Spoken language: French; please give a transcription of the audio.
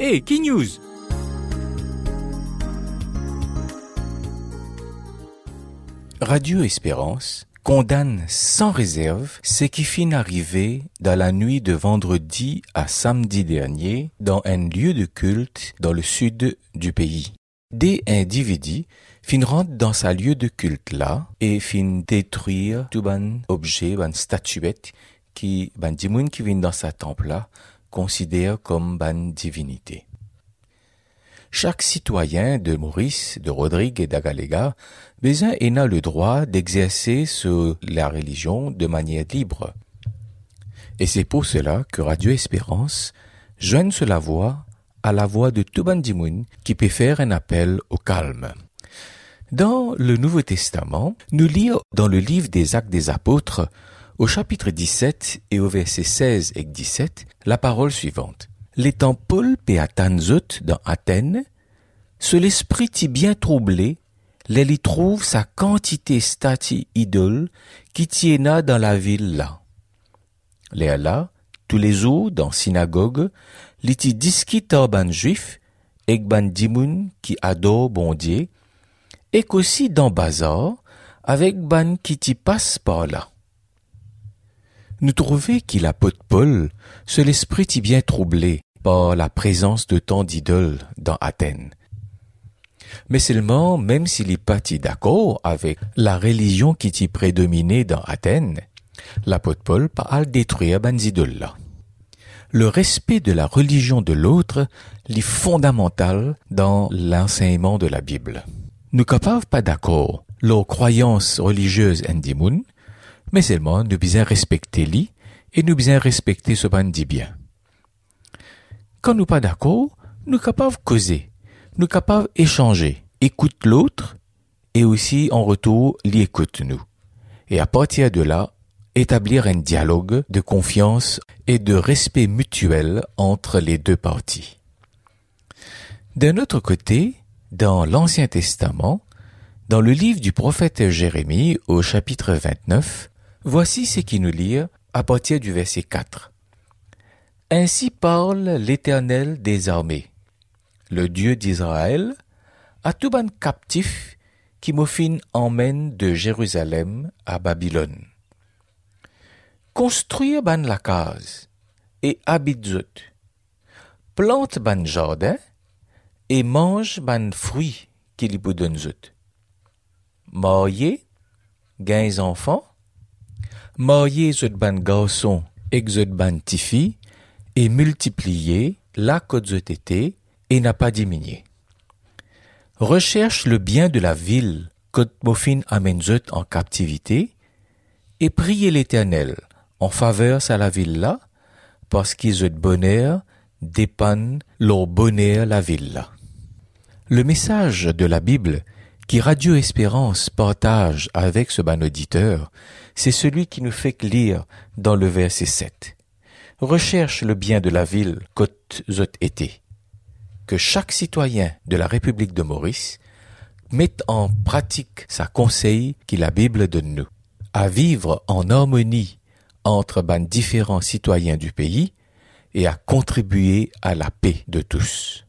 Hey, Key News Radio Espérance condamne sans réserve ce qui finit arrivé dans la nuit de vendredi à samedi dernier dans un lieu de culte dans le sud du pays. Des individus fin rentrent dans sa lieu de culte là et fin détruire tout ban objet, ban statuette qui, ban qui viennent dans sa temple là considère comme ban divinité. Chaque citoyen de Maurice, de Rodrigue et d'Agalega Bézin a le droit d'exercer la religion de manière libre. Et c'est pour cela que Radio Espérance joigne la voix à la voix de Tubandimoun qui peut faire un appel au calme. Dans le Nouveau Testament, nous lisons dans le livre des Actes des Apôtres, au chapitre 17 et au verset 16 et 17, la parole suivante. L'étant Paul Péatanzut dans Athènes, ce l'esprit y bien troublé, y trouve sa quantité stati idole qui tiena dans la ville là. Les là, tous les jours dans synagogue, l'iti disquit ban juif, et ban dimoun qui adore bon Dieu, et qu'aussi dans bazar, avec ban qui t'y passe par là. Nous trouvons qu'il a de Paul, ce l'esprit bien troublé, par la présence de tant d'idoles dans Athènes. Mais seulement, même s'il est parti d'accord avec la religion qui y prédominait dans Athènes, l'apôtre Paul parle détruire ban idoles là. Le respect de la religion de l'autre est fondamental dans l'enseignement de la Bible. Nous capables pas d'accord leurs croyances religieuses en mais seulement nous bien respecter lui et nous bien respecter ce ban dit bien. Quand nous pas d'accord, nous capables causer, nous capables échanger, écoute l'autre et aussi en retour l'écoute nous. Et à partir de là, établir un dialogue de confiance et de respect mutuel entre les deux parties. D'un autre côté, dans l'Ancien Testament, dans le livre du prophète Jérémie au chapitre 29, voici ce qui nous lit à partir du verset 4. Ainsi parle l'Éternel des armées, le Dieu d'Israël, à tout ban captif qui m'offine emmène de Jérusalem à Babylone. Construire ban la case et habite Plante ban jardin et mange ban fruits qu'il y donne zut. Marier, gains enfants, marier zut ban garçon et ban tifi, et multiplié la été et n'a pas diminué. Recherche le bien de la ville que Mofin amène en captivité et priez l'Éternel en faveur à la ville parce qu'ils ont bonheur dépannent leur bonheur la ville là. Le message de la Bible qui Radio Espérance partage avec ce ban auditeur, c'est celui qui nous fait lire dans le verset 7 recherche le bien de la ville côte été. Que chaque citoyen de la République de Maurice mette en pratique sa conseil qui la Bible donne nous, à vivre en harmonie entre ban différents citoyens du pays et à contribuer à la paix de tous.